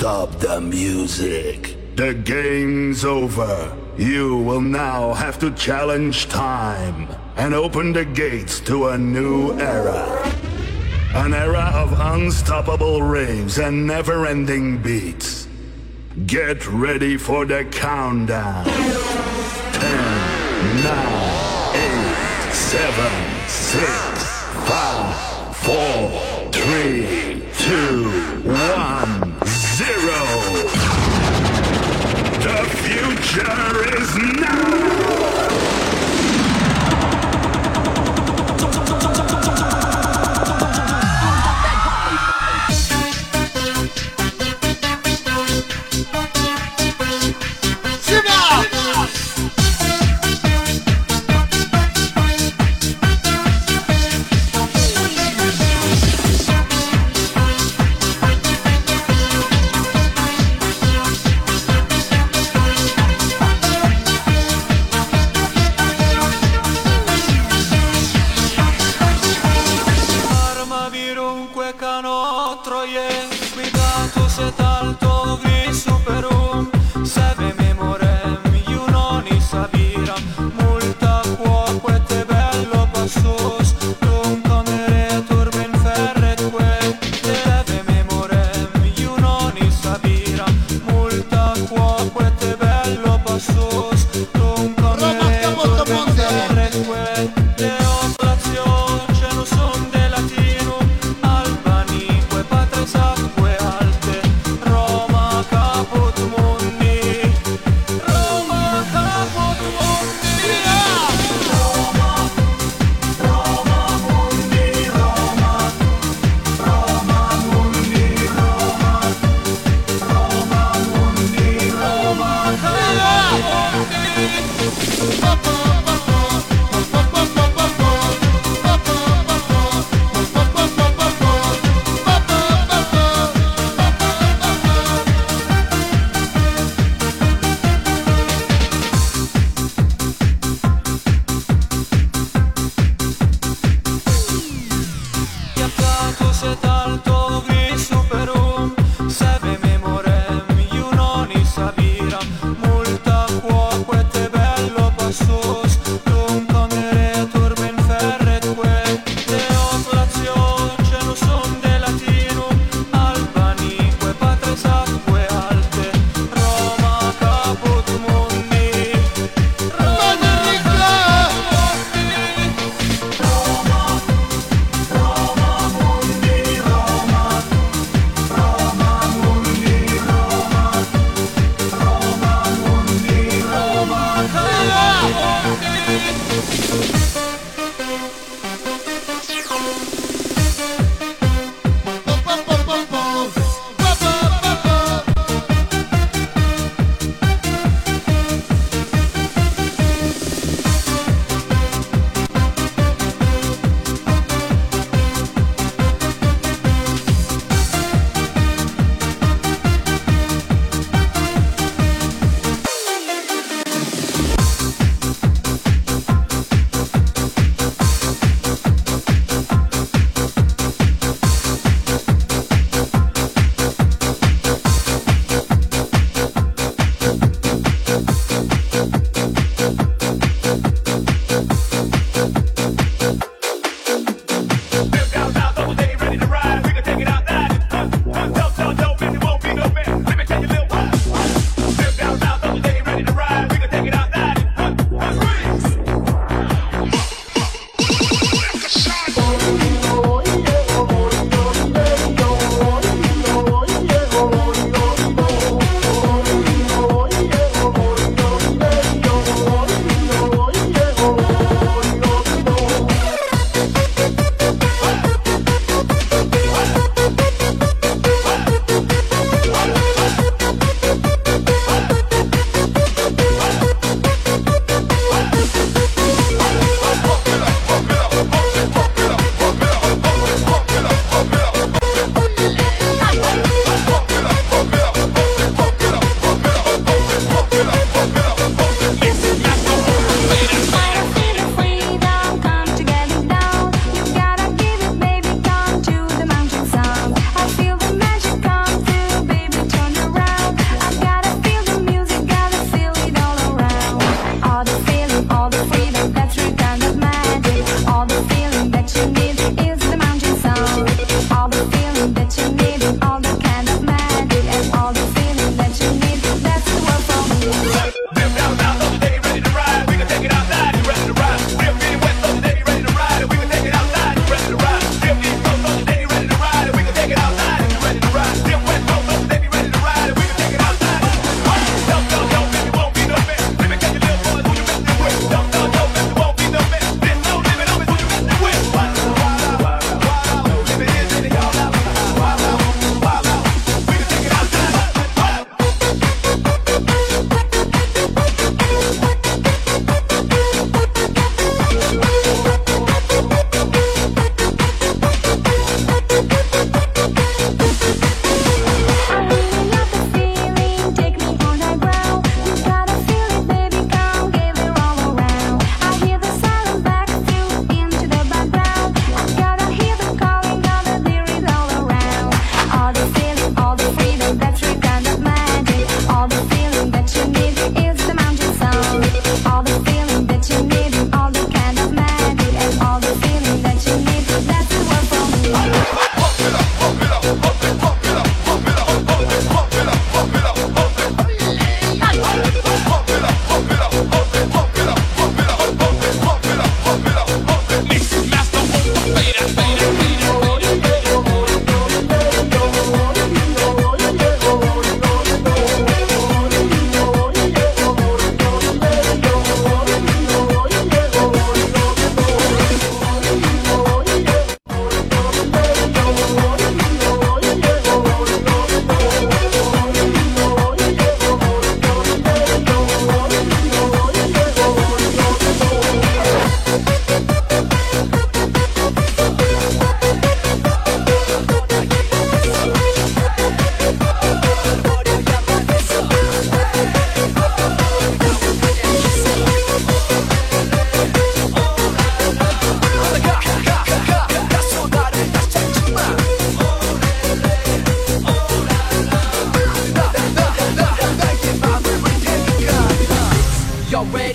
Stop the music. The game's over. You will now have to challenge time and open the gates to a new era. An era of unstoppable raves and never-ending beats. Get ready for the countdown. 10, 9, 8, 7, 6, 5, 4, 3, 2, 1. Future is now!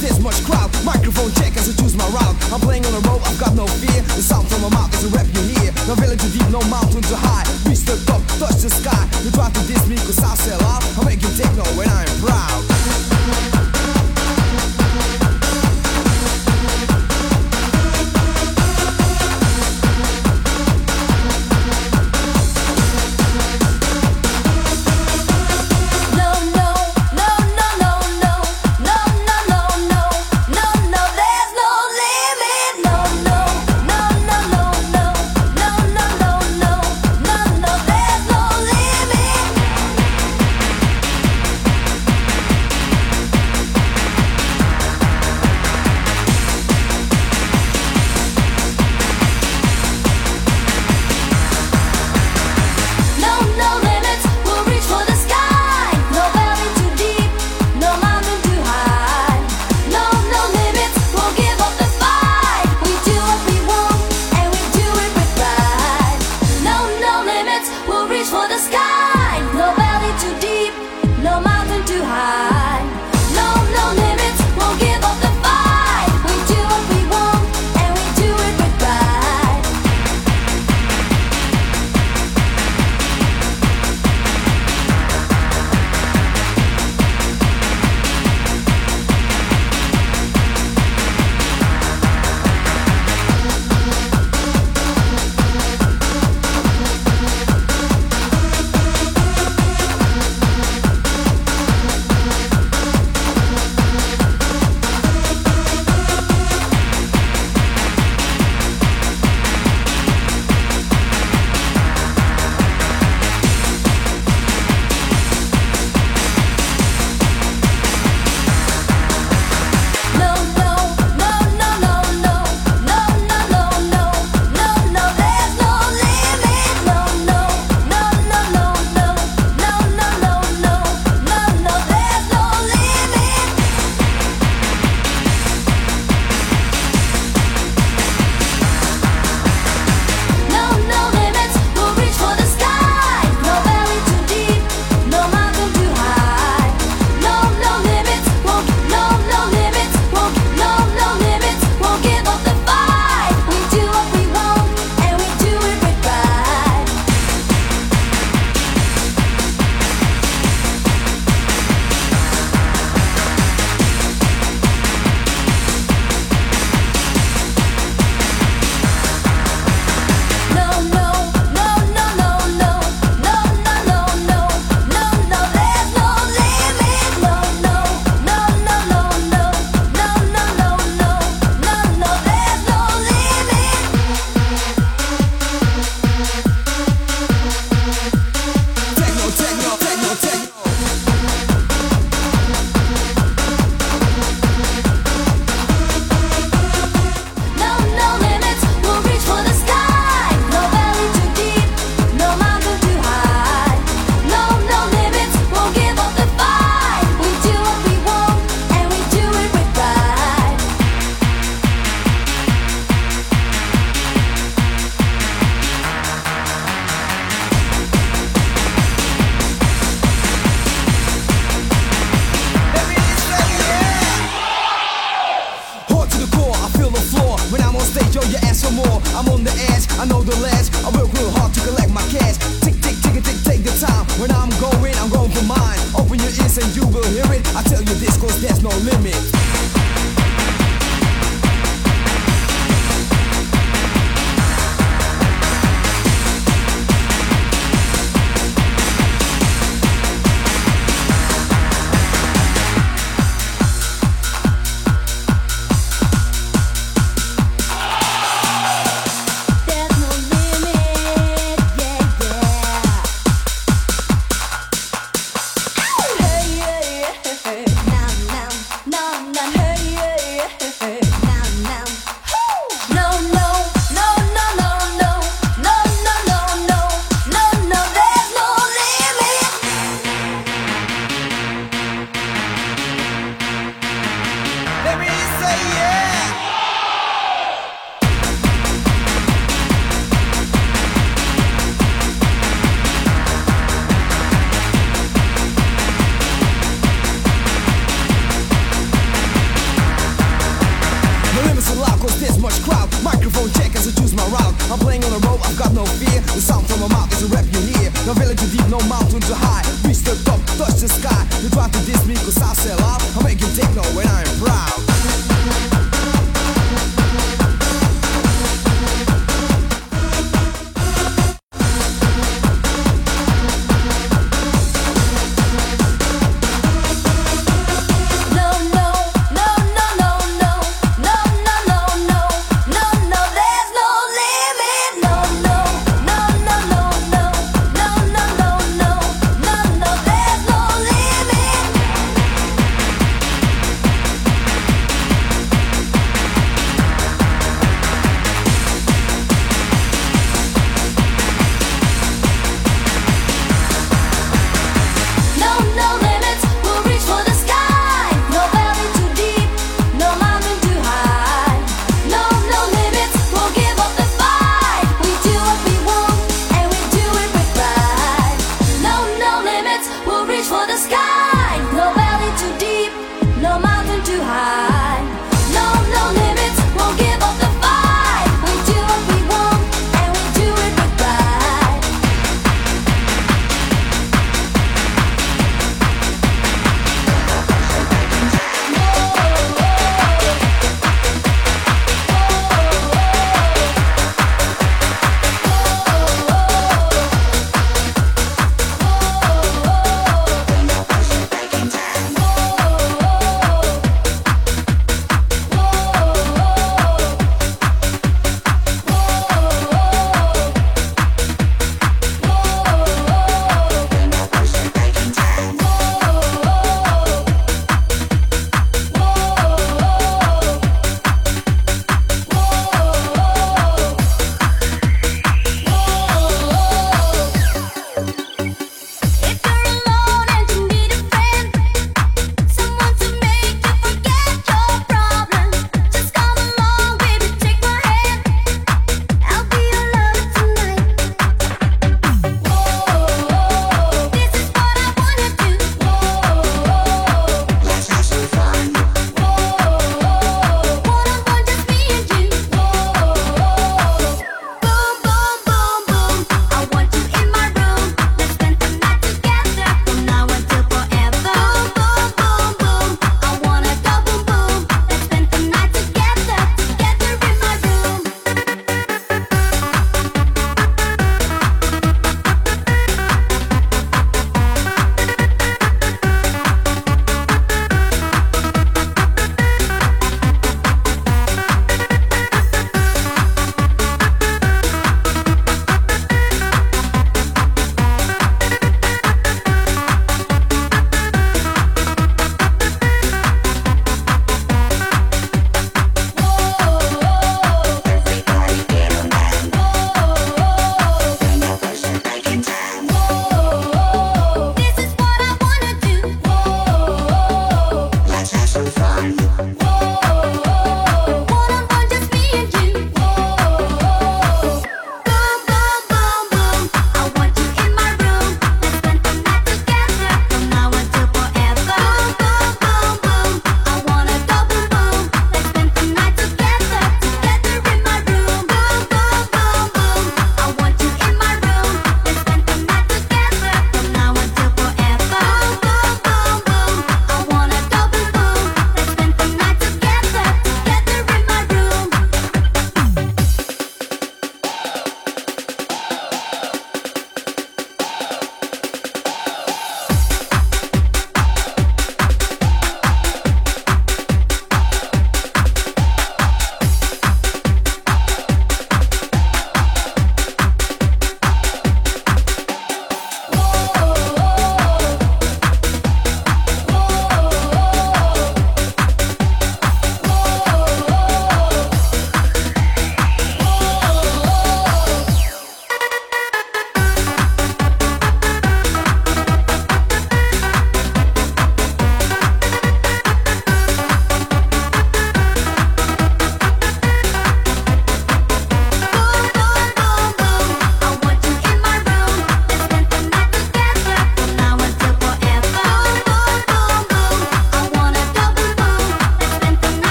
this much crowd. Microphone check as I choose my route. I'm playing on a rope, I've got no fear. The sound from my mouth is a rap you hear. No village too deep, no mountain too high. Reach the top, touch the sky. You try to diss me cause I sell out. I make you take no when I am proud. you will hear it. I tell you this, cause there's no limit.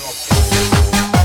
Thank you.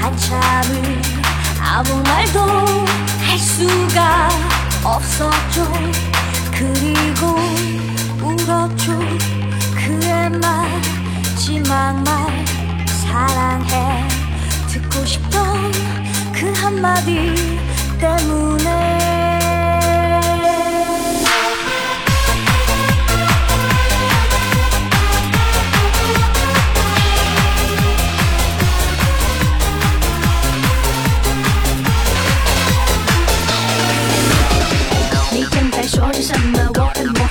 한참을 아무 말도 할 수가 없었죠. 그리고 울었죠. 그의 마지막 말 사랑해. 듣고 싶던 그 한마디 때문에 说着什么我很陌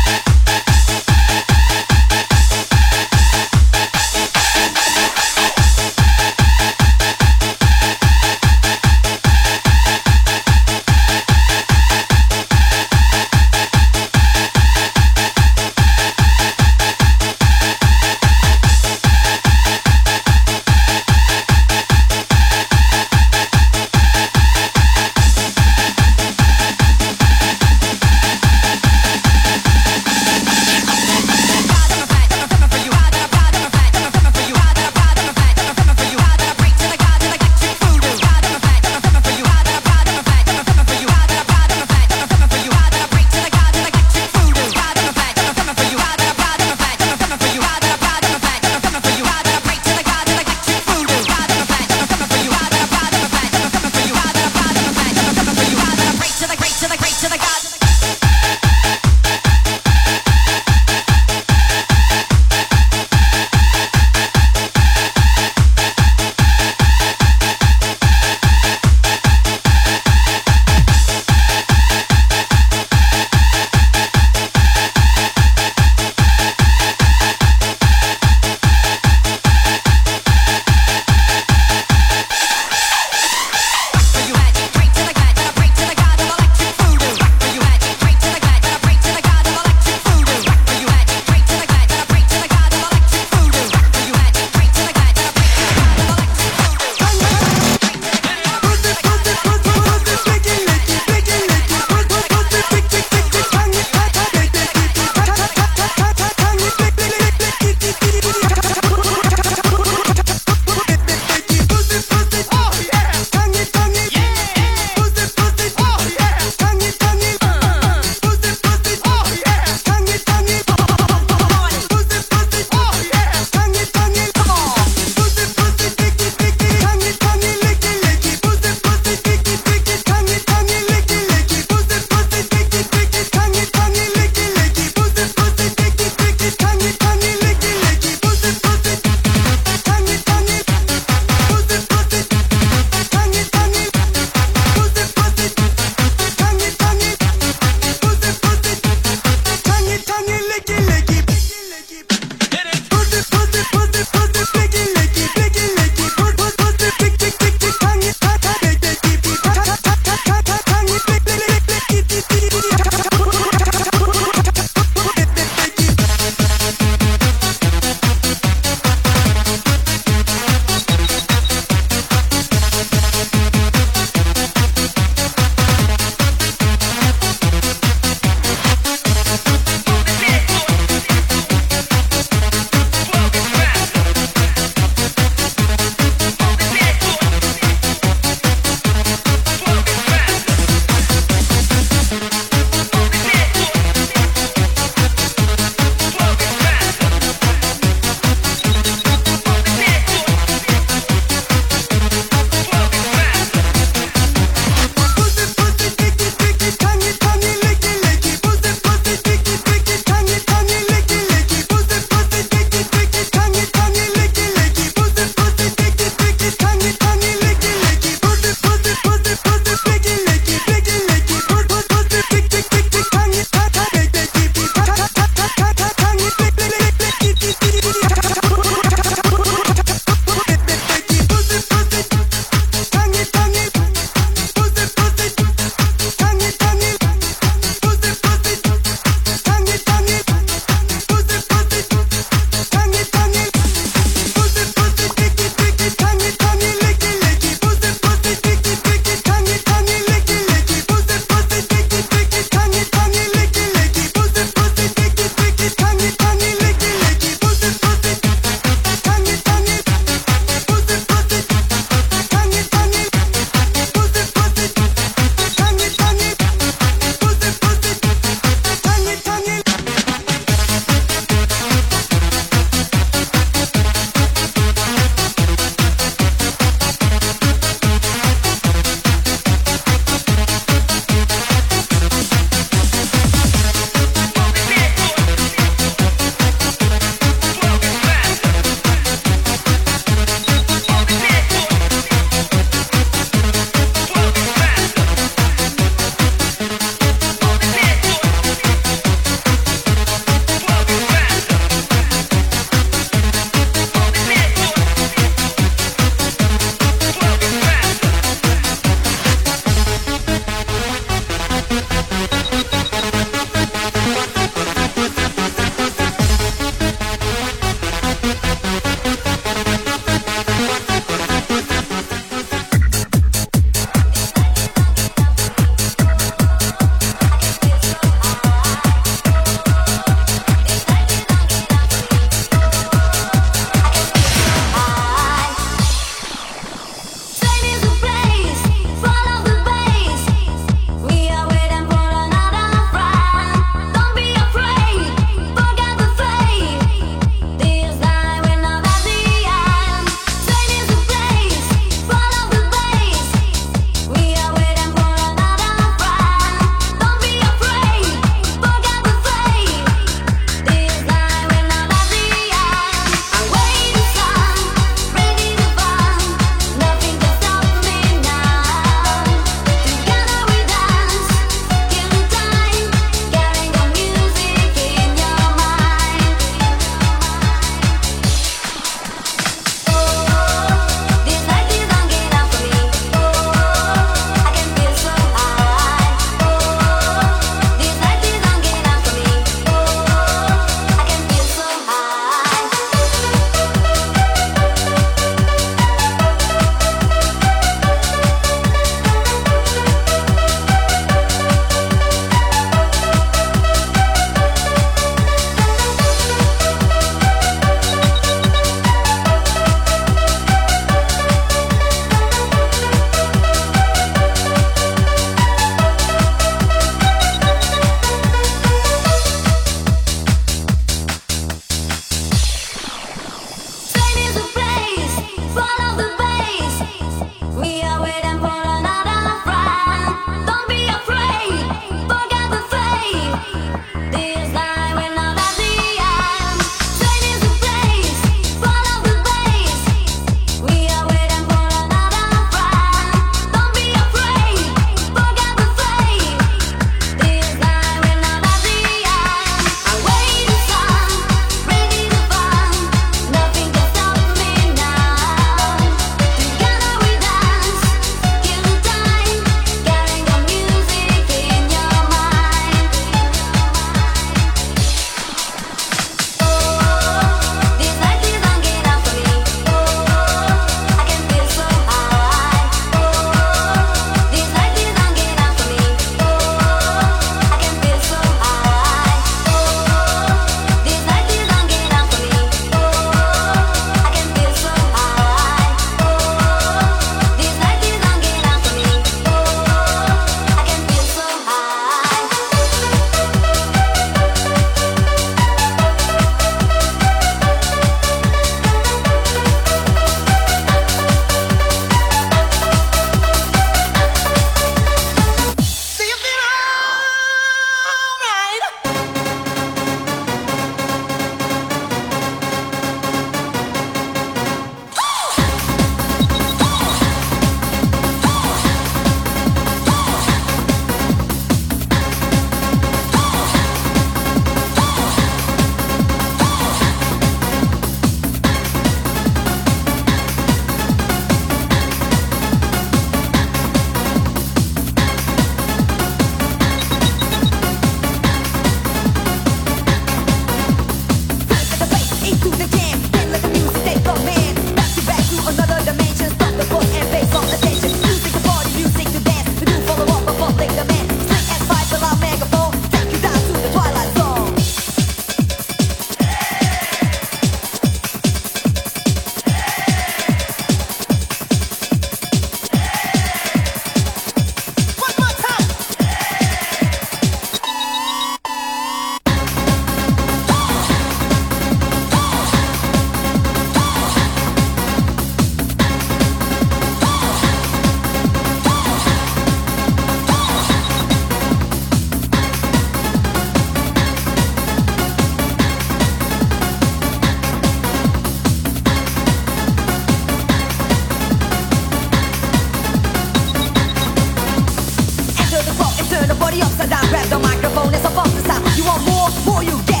more for you. Get